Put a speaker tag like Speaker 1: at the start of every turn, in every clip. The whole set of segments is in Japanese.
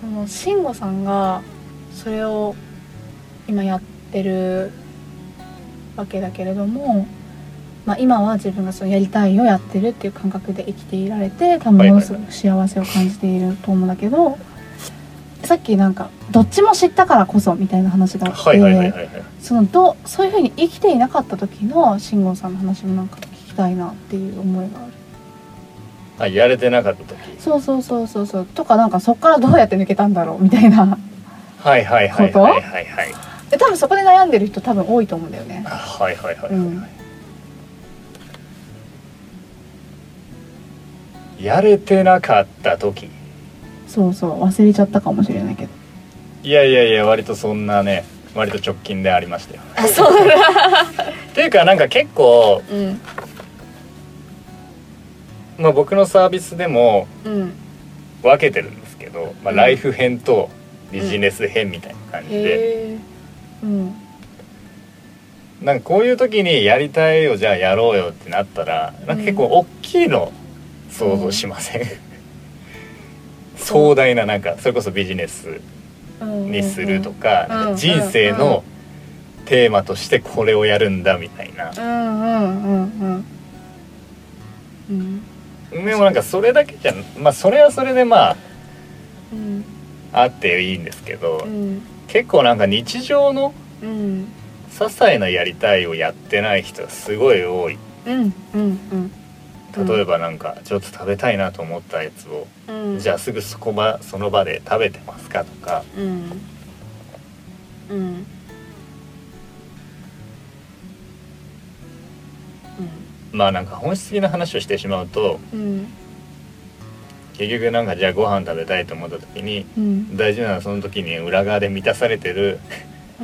Speaker 1: その慎吾さんがそれを今やってるわけだけれども、まあ、今は自分がそのやりたいをやってるっていう感覚で生きていられて多分ものすごく幸せを感じていると思うんだけど、さっきなんかどっちも知ったからこそみたいな話があって、そういうふうに生きていなかった時の慎吾さんの話もなんか聞きたいなっていう思いがある。
Speaker 2: あやれてなかった時。
Speaker 1: そうそうそうそうそう。とかなんかそっからどうやって抜けたんだろうみたいな
Speaker 2: はいはいはいはいはいはい。
Speaker 1: で多分そこで悩んでる人多分多いと思うんだよね。
Speaker 2: はいはいはいはい、
Speaker 1: うん
Speaker 2: やれてなかった時。
Speaker 1: そうそう忘れちゃったかもしれないけど。
Speaker 2: いやいやいや割とそんなね割と直近でありましたよ。
Speaker 1: あそうだ。
Speaker 2: っていうかなんか結構、
Speaker 1: うん
Speaker 2: まあ、僕のサービスでも
Speaker 1: うん。
Speaker 2: 分けてるんですけど、まあ、
Speaker 1: うん。
Speaker 2: ライフ編とビジネス編みたいな感じで。
Speaker 1: うん。
Speaker 2: なんかこういう時にやりたいよじゃあやろうよってなったらなんか結構大きいの想像しません、壮大ななんかそれこそビジネス
Speaker 1: うん。
Speaker 2: にするとか、か人生のテーマとしてこれをやるんだみたいな、
Speaker 1: うんうんうんうん。うん
Speaker 2: でもなんかそれだけじゃまあそれはそれでまあ
Speaker 1: うん
Speaker 2: あっていいんですけど、
Speaker 1: うん
Speaker 2: 結構なんか日常の
Speaker 1: うん
Speaker 2: 些細なやりたいをやってない人がすごい多い。
Speaker 1: うんうん
Speaker 2: 例えばなんかちょっと食べたいなと思ったやつを、
Speaker 1: うん
Speaker 2: じゃあすぐそこ場その場で食べてますかとか。
Speaker 1: うんうん
Speaker 2: まあなんか本質的な話をしてしまうと
Speaker 1: うん。
Speaker 2: 結局なんかじゃあご飯食べたいと思った時に
Speaker 1: うん。
Speaker 2: 大事なのはその時に裏側で満たされてる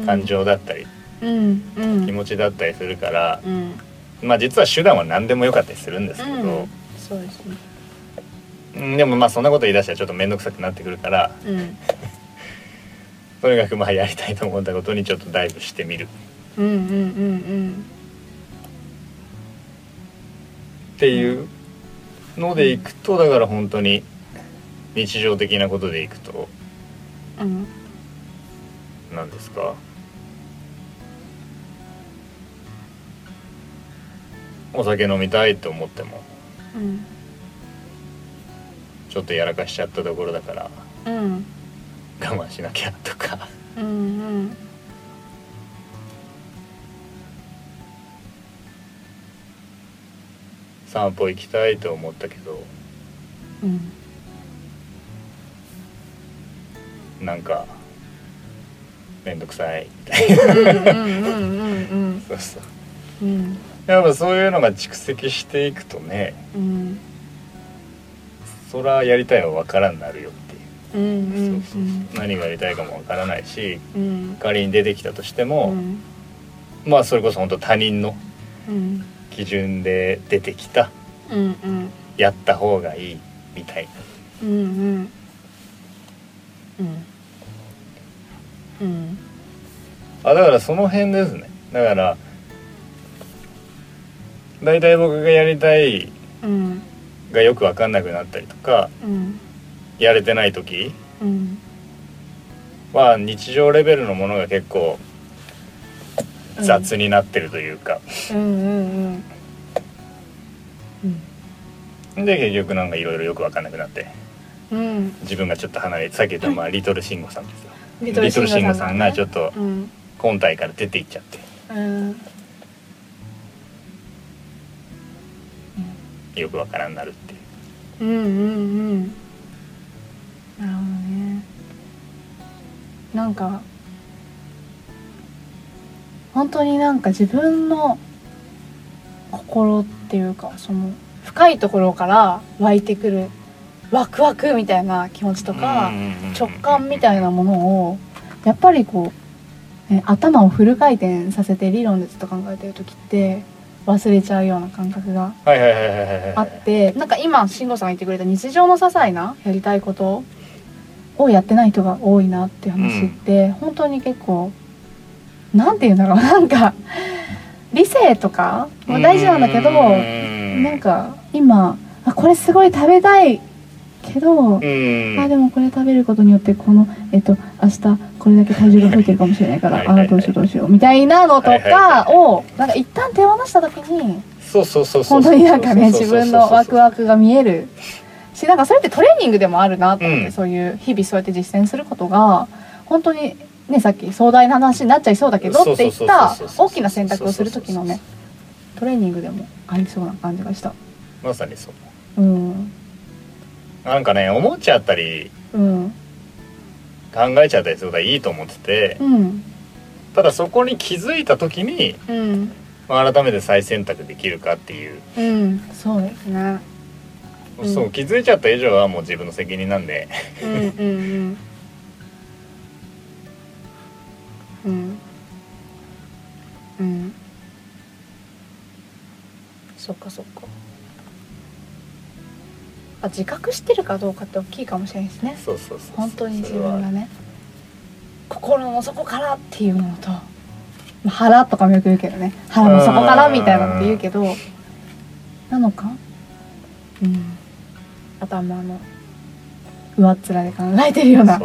Speaker 2: 感情だったり、
Speaker 1: うん。うん。
Speaker 2: 気持ちだったりするから、
Speaker 1: うん。
Speaker 2: まあ実は手段は何でもよかったりするんですけど、
Speaker 1: うん。そうですね。
Speaker 2: うんでもまあそんなこと言い出したらちょっと面倒くさくなってくるから
Speaker 1: うん。
Speaker 2: とにかくまあやりたいと思ったことにちょっとダイブしてみる。
Speaker 1: うんうんうん
Speaker 2: っていうのでいくとだから本当に日常的なことでいくと
Speaker 1: うんうん
Speaker 2: 何ですか？お酒飲みたいと思っても
Speaker 1: うん
Speaker 2: ちょっとやらかしちゃったところだから
Speaker 1: うん。
Speaker 2: 我慢しなきゃとか。
Speaker 1: うん
Speaker 2: 散歩行きたいと思ったけど
Speaker 1: うん。
Speaker 2: なんか面倒くさい。みたいなやっぱそういうのが蓄積していくとね
Speaker 1: うん。
Speaker 2: そらやりたいは分からんなるよっていう。何がやりたいかも分からないし
Speaker 1: うん。
Speaker 2: 仮に出てきたとして
Speaker 1: う
Speaker 2: も、
Speaker 1: ん。
Speaker 2: まあそれこそ本当他人の
Speaker 1: うん
Speaker 2: 基準で出てきた
Speaker 1: うんうん。
Speaker 2: やった方がいいみたいな。
Speaker 1: うんうん。うん。うん。
Speaker 2: あだからその辺ですね。だから大体僕がやりたい
Speaker 1: うん
Speaker 2: がよく分かんなくなったりとか
Speaker 1: うん。
Speaker 2: やれてない時
Speaker 1: うん。
Speaker 2: は日常レベルのものが結構雑になってるというか、
Speaker 1: うんうんうん。
Speaker 2: で結局なんかいろいろよく分かんなくなって。
Speaker 1: うん
Speaker 2: 自分がちょっと離れてさっき言ったまあリトルシンゴさんですよ。
Speaker 1: リ
Speaker 2: リトルシンゴさんがちょっ
Speaker 1: と
Speaker 2: 本体から出ていっちゃって。
Speaker 1: うん。
Speaker 2: よく分からんなるっていう。
Speaker 1: うんうんうん。なるほどね。なんか本当になんか自分の心っていうかその深いところから湧いてくるワクワクみたいな気持ちとか
Speaker 2: うんうんうんうん
Speaker 1: 直感みたいなものをやっぱりこう、ね、頭をフル回転させて理論でずっと考えてる時って忘れちゃうような感覚があってなんか今慎吾さんが言ってくれた日常の些細なやりたいことをやってない人が多いなっていう話って、本当に結構なんて言うんだろう。なんか理性とかも大事なんだけど
Speaker 2: うん。
Speaker 1: なんか今あこれすごい食べたいけど、
Speaker 2: うん。
Speaker 1: あでもこれ食べることによってこのえっと明日これだけ体重が増えてるかもしれないからあどうしようどうしようみたいなのとかをなんか一旦手放した時に
Speaker 2: そうそうそうそう。
Speaker 1: 本当になんかね自分のワクワクが見える。しなんかそれってトレーニングでもあるなと思って、
Speaker 2: うん。
Speaker 1: そういう日々そうやって実践することが本当にねさっき壮大な話になっちゃいそうだけどって言った大きな選択をする時のねトレーニングでもありそうな感じがした。
Speaker 2: まさにそう。
Speaker 1: うん。
Speaker 2: なんかね思っちゃったり
Speaker 1: うん。
Speaker 2: 考えちゃったりすることはいいと思ってて
Speaker 1: うん。
Speaker 2: ただそこに気づいた時に、
Speaker 1: うん。
Speaker 2: まあ、改めて再選択できるかっていう、
Speaker 1: うん。そうですね。うん。
Speaker 2: そう気づいちゃった以上はもう自分の責任なんで。
Speaker 1: うんうんうん うん。うん。そっかそっか。あ自覚してるかどうかって大きいかもしれないですね。
Speaker 2: そうそうそう
Speaker 1: 本当に自分がね。心の底からっていうのとまあ腹とかもよく言うけどね。腹の底からみたいなのって言うけどなのか？うん。頭の上っ面で考えてるような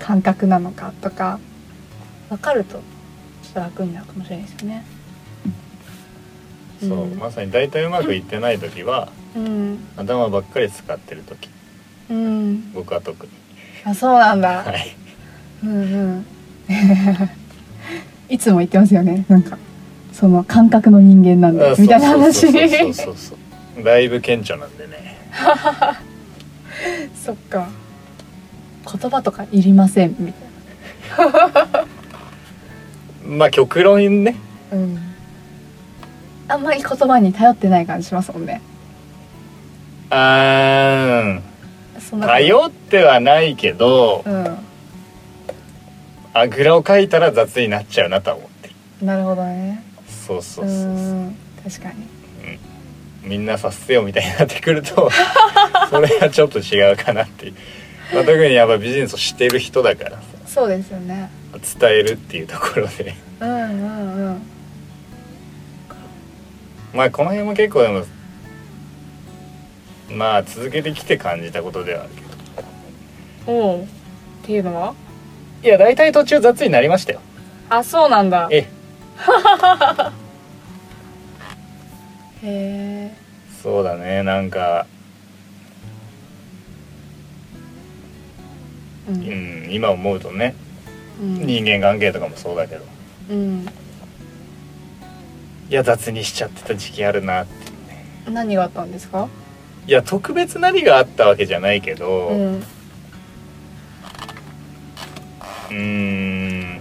Speaker 1: 感覚なのかとか分かるとちょっと楽になるかもしれないですよね。
Speaker 2: そう、
Speaker 1: うん
Speaker 2: まさに大体うまくいってない時は
Speaker 1: うん、
Speaker 2: 頭ばっかり使ってる時
Speaker 1: うん、
Speaker 2: 僕は特に
Speaker 1: あそうなんだ。
Speaker 2: はい
Speaker 1: うんうん。いつも言ってますよね。なんかその感覚の人間なん
Speaker 2: あ
Speaker 1: でみたいな話。
Speaker 2: そうそうそうそうそうだいぶ顕著なんでね
Speaker 1: そっか。言葉とかいりませんみたい
Speaker 2: まあ極論ね
Speaker 1: な。うん。あんまり言葉に頼ってない感じしますもんね。
Speaker 2: あー
Speaker 1: そんな
Speaker 2: 頼ってはないけど
Speaker 1: うん。
Speaker 2: あぐらをかいたら雑になっちゃうなとは思ってる
Speaker 1: なるほどね。
Speaker 2: そうそううそうそう、
Speaker 1: ん。確かに。
Speaker 2: みんなさせよみたいになってくると それはちょっと違うかなっていう、まあ、特にやっぱビジネスをしてる人だからさ
Speaker 1: そうですよね。
Speaker 2: 伝えるっていうところで。
Speaker 1: うんうんうん。
Speaker 2: まあこの辺も結構でもまあ続けてきて感じたことではあるけど。
Speaker 1: おう。っていうのは？い
Speaker 2: や大体途中雑になりましたよ。
Speaker 1: あそうなんだ。へ
Speaker 2: え。
Speaker 1: え。
Speaker 2: そうだね。なんか、
Speaker 1: う
Speaker 2: うんん、今思うとね。
Speaker 1: うん。
Speaker 2: 人間関係とかもそうだけど。
Speaker 1: うん。
Speaker 2: いや雑にしちゃってた時期あるなって
Speaker 1: 何があったんですか？
Speaker 2: いや特別何があったわけじゃないけど。
Speaker 1: うん。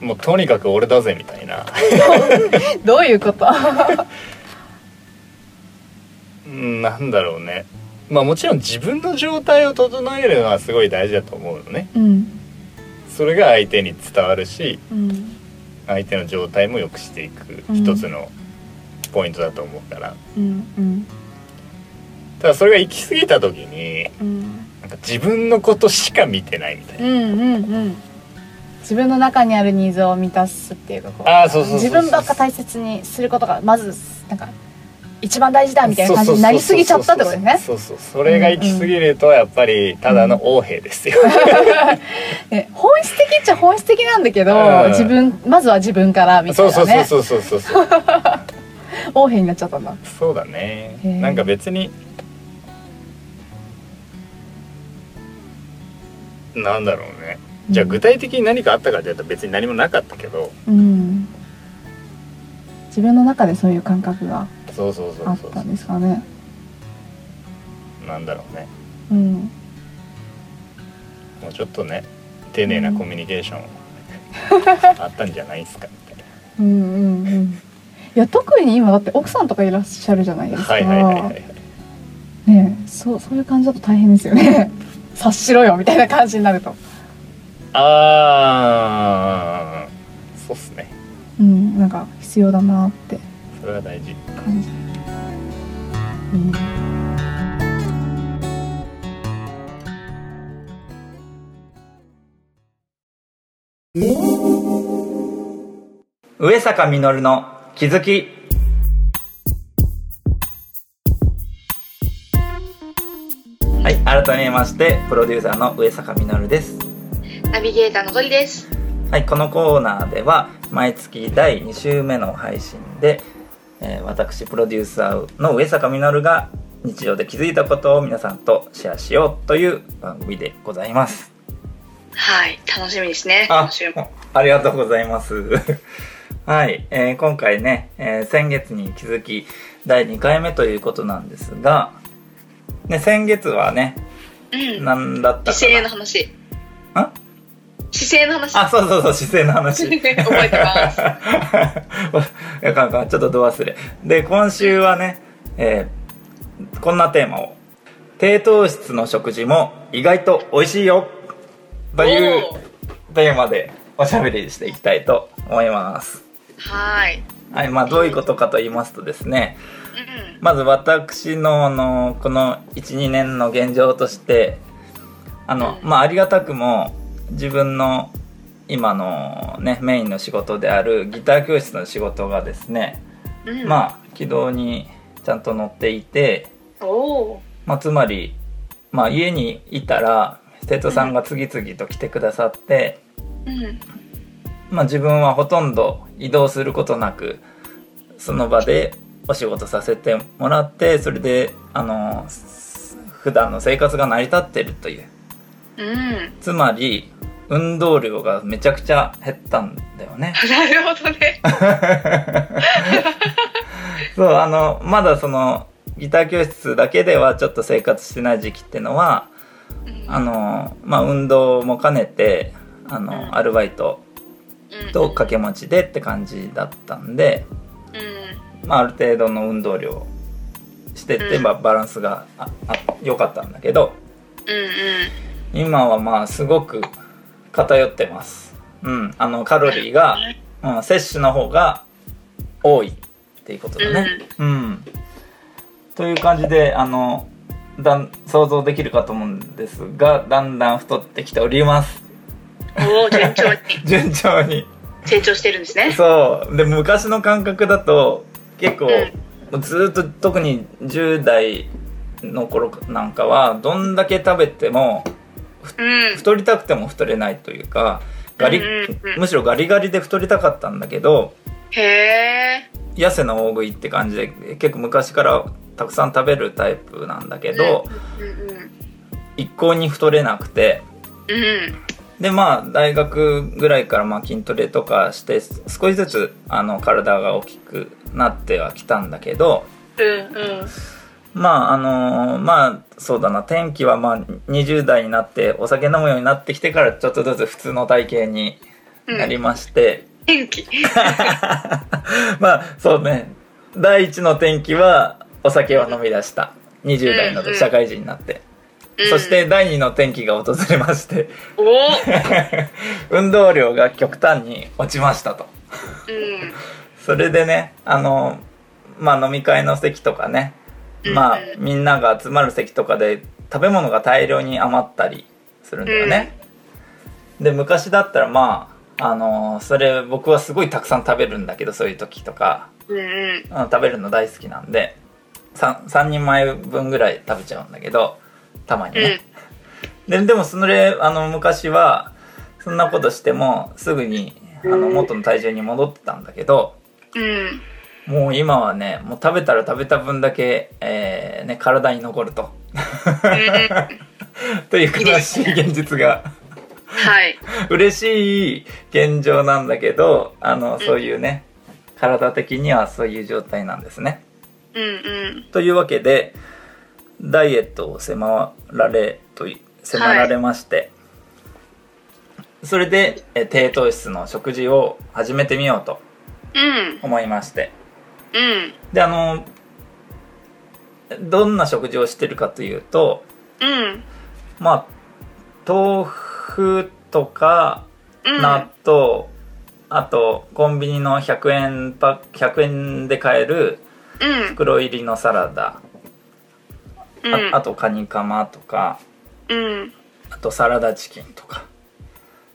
Speaker 2: もうとにかく俺だぜみたいな。
Speaker 1: どういうこと？
Speaker 2: う んなんだろうね。まあもちろん自分の状態を整えるのはすごい大事だと思うのね。
Speaker 1: うん。
Speaker 2: それが相手に伝わるし
Speaker 1: うん。
Speaker 2: 相手の状態も良くしていく
Speaker 1: うん。
Speaker 2: 一つのポイントだと思うから、
Speaker 1: うんうん。
Speaker 2: ただそれが行き過ぎた時に
Speaker 1: うん。
Speaker 2: なんか自分のことしか見てないみたいな。
Speaker 1: うんうんうん。自分の中にあるニーズを満たすっていうかこう。自分ばっか大切にすることがまずなんか一番大事だみたいな感じになりすぎちゃったってことですね
Speaker 2: そうそう。それが行き過ぎるとやっぱりただの横兵ですよ、
Speaker 1: ね本質的っちゃ本質的なんだけど、
Speaker 2: うん。
Speaker 1: 自分まずは自分からみた
Speaker 2: そ
Speaker 1: いうなね。
Speaker 2: そうそうそうそうそう
Speaker 1: 横柄になっちゃったんだ。
Speaker 2: そうだね。なんか別になんだろうね。じゃあ具体的に何かあったかっていうと別に何もなかったけど
Speaker 1: うん自分の中でそういう感覚が
Speaker 2: そうそうそう
Speaker 1: あったんですかね。
Speaker 2: なんだろうね。
Speaker 1: うん。
Speaker 2: もうちょっとね丁寧なコミュニケーション あったんじゃないですかみたいな。
Speaker 1: うんうんうん。いや特に今だって奥さんとかいらっしゃるじゃないですか、
Speaker 2: はいはいはいはい。
Speaker 1: ねえそうそういう感じだと大変ですよね。察しろよみたいな感じになると。
Speaker 2: あーそうっすね。
Speaker 1: うんなんか必要だなって。
Speaker 2: それは大事。
Speaker 1: 感じうん。
Speaker 3: 上坂実の気づき。はい改めましてプロデューサーの上坂実です。
Speaker 1: ナビゲーターの鳥です
Speaker 3: はいこのコーナーでは毎月第2週目の配信で、えー私プロデューサーの上坂実が日常で気づいたことを皆さんとシェアしようという番組でございます
Speaker 1: はい楽しみですね
Speaker 3: あありがとうございます。はい、えー今回ね、えー先月に気づき第2回目ということなんですが、ね、先月はね、
Speaker 1: うん
Speaker 3: 何だったか
Speaker 1: 姿勢の
Speaker 3: な。
Speaker 1: 話勢の話
Speaker 3: あ、そうそうそう、姿勢の話。
Speaker 1: 覚えてます
Speaker 3: やかんかんちょっとど忘れ。で、今週はね、えーこんなテーマを。低糖質の食事も意外と美味しいよというテーマでおしゃべりしていきたいと思います。
Speaker 1: はい
Speaker 3: はい、まあどういうことかと言いますとですね、
Speaker 1: うん
Speaker 3: まず私のあのこの12年の現状としてあの、
Speaker 1: うん
Speaker 3: まあありがたくも自分の今のねメインの仕事であるギター教室の仕事がですね、
Speaker 1: うん。
Speaker 3: まあ軌道にちゃんと乗っていて、まあ、つまり、まあ、家にいたら生徒さんが次々と来てくださって、
Speaker 1: うん。
Speaker 3: まあ、自分はほとんど移動することなくその場でお仕事させてもらってそれであのす普段の生活が成り立ってるという
Speaker 1: うん
Speaker 3: つまり運動量がめちゃくちゃ減ったんだよね。
Speaker 1: なるほどね。
Speaker 3: そうあのまだそのギター教室だけではちょっと生活してない時期ってのはあのまあ運動も兼ねてあ
Speaker 1: うん。
Speaker 3: のアルバイトと掛け持ちでって感じだったんで、
Speaker 1: うん。
Speaker 3: まあ、ある程度の運動量してて、
Speaker 1: うん。
Speaker 3: まあ、バランスが良かったんだけど
Speaker 1: うんうん
Speaker 3: 今はまあすごく偏ってます。うんあのカロリーが、うん、摂取の方が多いっていうことだね。うん、という感じであのだん想像できるかと思うんですがだんだん太ってきております。
Speaker 1: おお順調に。
Speaker 3: 順調に。
Speaker 1: 成長してるんですね。
Speaker 3: そう。で昔の感覚だと結構、もうずっと特に10代の頃なんかはどんだけ食べても
Speaker 1: うん。
Speaker 3: 太りたくても太れないというかガリ、
Speaker 1: うんうんうん。
Speaker 3: むしろガリガリで太りたかったんだけど
Speaker 1: へえ
Speaker 3: 痩せの大食いって感じで結構昔からたくさん食べるタイプなんだけど、
Speaker 1: うんうん。
Speaker 3: 一向に太れなくて
Speaker 1: うん。
Speaker 3: でまあ大学ぐらいからまあ筋トレとかして少しずつあの体が大きくなってはきたんだけど
Speaker 1: うんうん
Speaker 3: まああのまあそうだな。天気はまあ20代になってお酒飲むようになってきてからちょっとずつ普通の体型になりまして、
Speaker 1: 天気。
Speaker 3: まあそうね。第一の転機はお酒を飲み出した。20代の社会人になって、
Speaker 1: うん。
Speaker 3: そして第二の転機が訪れまして。運動量が極端に落ちましたと。
Speaker 1: うん。
Speaker 3: それでねあのまあ飲み会の席とかねまあ
Speaker 1: うん
Speaker 3: みんなが集まる席とかで食べ物が大量に余ったりするんだよね、で昔だったらまああのそれ僕はすごいたくさん食べるんだけどそういう時とか。
Speaker 1: うんうん。
Speaker 3: うん食べるの大好きなんで 3, 3人前分ぐらい食べちゃうんだけどたまにね、ででもそれあの昔はそんなことしてもすぐにあの元の体重に戻ってたんだけど
Speaker 1: うん
Speaker 3: もう今はねもう食べたら食べた分だけ、えーね、体に残ると。という悲しい現実が。
Speaker 1: はい。
Speaker 3: 嬉しい現状なんだけどあのそういうね体的にはそういう状態なんですね。
Speaker 1: うんうん。
Speaker 3: というわけでダイエットを迫られとい迫られまして、それでえ低糖質の食事を始めてみようと
Speaker 1: うん。
Speaker 3: 思いまして。
Speaker 4: うん
Speaker 3: であのどんな食事をしてるかというと
Speaker 4: うん。
Speaker 3: まあ豆腐とか
Speaker 4: うん。
Speaker 3: 納豆、あとコンビニの100円パ100円で買える
Speaker 4: うん。
Speaker 3: 袋入りのサラダ、
Speaker 4: うん。
Speaker 3: ああとカニカマとか
Speaker 4: うん。
Speaker 3: あとサラダチキンとか、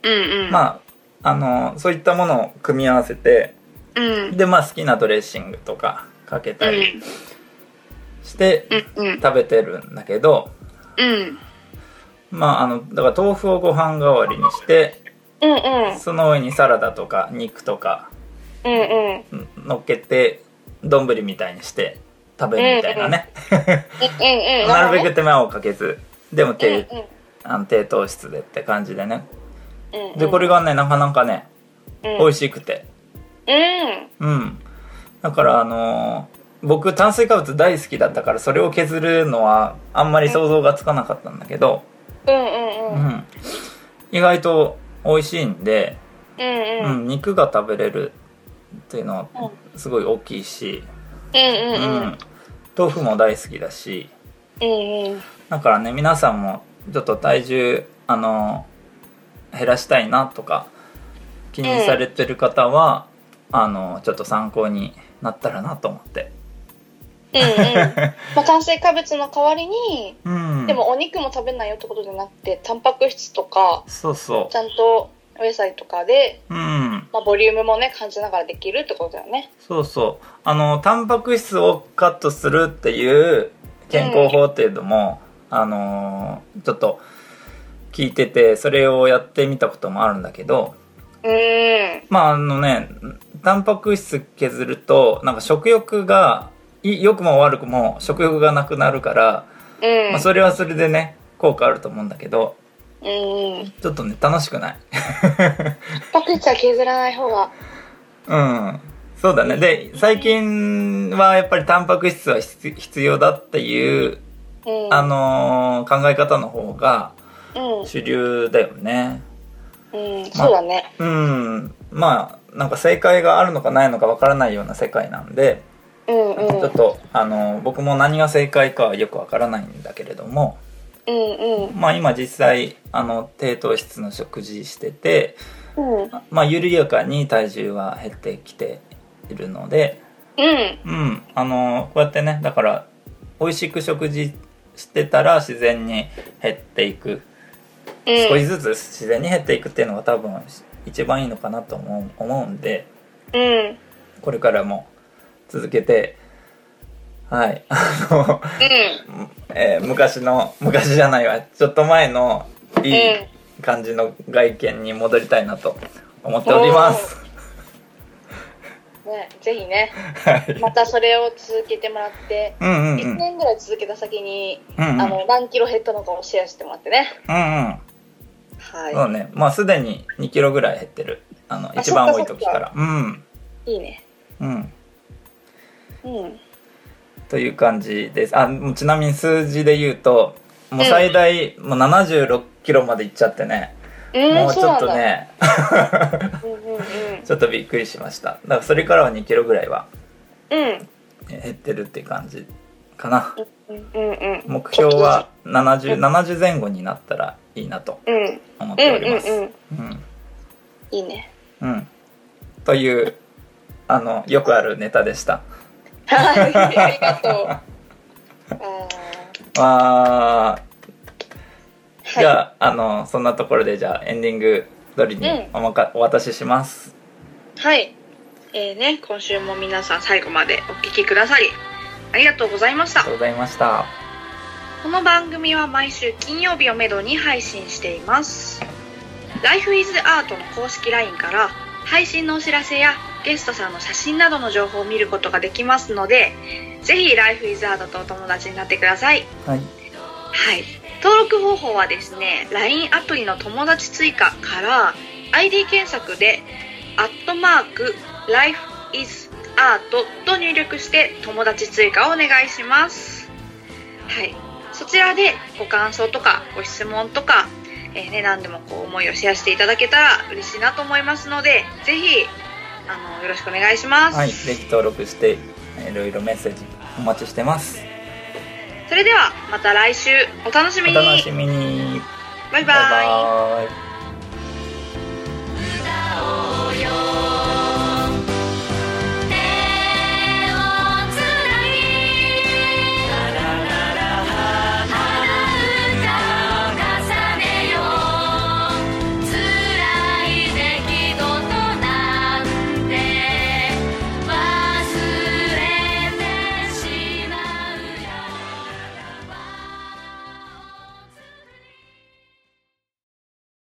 Speaker 4: うんうん。
Speaker 3: まああのそういったものを組み合わせて
Speaker 4: うん。
Speaker 3: でまあ好きなドレッシングとかかけたりして食べてるんだけど、
Speaker 4: うん。
Speaker 3: まああのだから豆腐をご飯代わりにして
Speaker 4: うんうん。
Speaker 3: その上にサラダとか肉とか
Speaker 4: うんうん。
Speaker 3: 乗っけて丼みたいにして食べるみたいなね、なるべく手間をかけずでも低,、
Speaker 4: うん
Speaker 3: あの低糖質でって感じでね。
Speaker 4: うん。
Speaker 3: でこれがねなかなかね
Speaker 4: うん。
Speaker 3: 美味しくて
Speaker 4: うん。
Speaker 3: うん。だからあのー僕炭水化物大好きだったからそれを削るのはあんまり想像がつかなかったんだけど、
Speaker 4: うんうん
Speaker 3: う
Speaker 4: うん。
Speaker 3: ん、意外と美味しいんで、
Speaker 4: うん
Speaker 3: う
Speaker 4: うん
Speaker 3: ん、肉が食べれるっていうのは
Speaker 4: う
Speaker 3: すごい大きいし、
Speaker 4: うんうん。
Speaker 3: うん。豆腐も大好きだし
Speaker 4: うんうん。
Speaker 3: だからね皆さんもちょっと体重あの減らしたいなとか気にされてる方は、あのちょっと参考になったらなと思って。
Speaker 4: うんうん。まあ炭水化物の代わりに
Speaker 3: うん。
Speaker 4: でもお肉も食べないよってことじゃなくてタンパク質とか
Speaker 3: そうそ
Speaker 4: ちゃんとお野菜とかで、
Speaker 3: ううん。
Speaker 4: まあ、ボリュームもね感じながらできるってことだよね。
Speaker 3: そうそう。あのタンパク質をカットするっていう健康法っていうのも、あのーちょっと聞いててそれをやってみたこともあるんだけど
Speaker 4: うん。
Speaker 3: まああのねタンパク質削るとなんか食欲がい良くも悪くも食欲がなくなるから、
Speaker 4: うん。
Speaker 3: まあ、それはそれでね効果あると思うんだけど
Speaker 4: うん。うん
Speaker 3: ちょっとね楽しくない。
Speaker 4: タ ンパク質は削らない方が。
Speaker 3: うん。そうだね。で最近はやっぱりタンパク質は必必要だっていう、
Speaker 4: うん。
Speaker 3: あのー考え方の方が
Speaker 4: うん。
Speaker 3: 主流だよね
Speaker 4: うんそうだね。
Speaker 3: うん。まあなんか正解があるのかないのかわからないような世界なんで、
Speaker 4: うんうん。
Speaker 3: ちょっとあの僕も何が正解かはよくわからないんだけれども
Speaker 4: うんうん。
Speaker 3: まあ今実際あの低糖質の食事してて
Speaker 4: うん。
Speaker 3: まあ緩やかに体重は減ってきているので
Speaker 4: うん。
Speaker 3: うん。あのこうやってねだから美味しく食事してたら自然に減っていく
Speaker 4: うん
Speaker 3: 少しずつ自然に減っていくっていうのが多分一番いいのかなと思う思うんで
Speaker 4: うん
Speaker 3: これからも続けてはい あの
Speaker 4: うん
Speaker 3: えー昔の昔じゃないわちょっと前のいい感じの外見に戻りたいなと思っております。
Speaker 4: ねぜひね
Speaker 3: はい。
Speaker 4: またそれを続けてもらって
Speaker 3: うんうんうん。う
Speaker 4: 1
Speaker 3: ん
Speaker 4: 年ぐらい続けた先に
Speaker 3: うん。
Speaker 4: あの何キロ減ったのかをシェアしてもらってね
Speaker 3: うんうん。
Speaker 4: はい
Speaker 3: そうね。まあすでに2キロぐらい減ってる。あの、一番多い時から。うん。
Speaker 4: いいね
Speaker 3: うん。
Speaker 4: うん
Speaker 3: という感じです。あ、ちなみに数字で言うと、もう最大、もう76キロまでいっちゃってね。
Speaker 4: うん
Speaker 3: もうちょっとね、
Speaker 4: うんうん
Speaker 3: ちょっとびっくりしました。だからそれからは2キロぐらいは
Speaker 4: うん
Speaker 3: 減ってるって感じかな。
Speaker 4: うんうんうん
Speaker 3: 目標は70、70前後になったらいいなと
Speaker 4: うんうん
Speaker 3: 思っております。
Speaker 4: うんうん
Speaker 3: うん。
Speaker 4: いいね
Speaker 3: うん。という、あの、よくあるネタでした。
Speaker 4: はい ありがとう あー
Speaker 3: わー、
Speaker 4: はい
Speaker 3: じゃあ、あの、そんなところで、じゃあ、エンディング通りに
Speaker 4: うん
Speaker 3: おまか、お渡しします。
Speaker 4: はい。えーね、今週も皆さん最後までお聞きくださり、ありがとうございました
Speaker 3: ありがと。うございました。
Speaker 4: この番組は毎週金曜日をめどに配信しています。Life is Art の公式 LINE から配信のお知らせやゲストさんの写真などの情報を見ることができますので、ぜひ Life is Art とお友達になってください。
Speaker 3: はい。
Speaker 4: はい。登録方法はですね、LINE アプリの友達追加から ID 検索で、アットマーク、Life is Art と入力して友達追加をお願いします。はい。そちらでご感想とかご質問とか、えーね、何でもこう思いをシェアしていただけたら嬉しいなと思いますので、ぜひ、あの、よろしくお願いします。
Speaker 3: はい。ぜひ登録していろいろメッセージお待ちしてます
Speaker 4: それではまた来週お楽しみに
Speaker 3: お楽しみに
Speaker 4: バイバイ
Speaker 3: バイバイ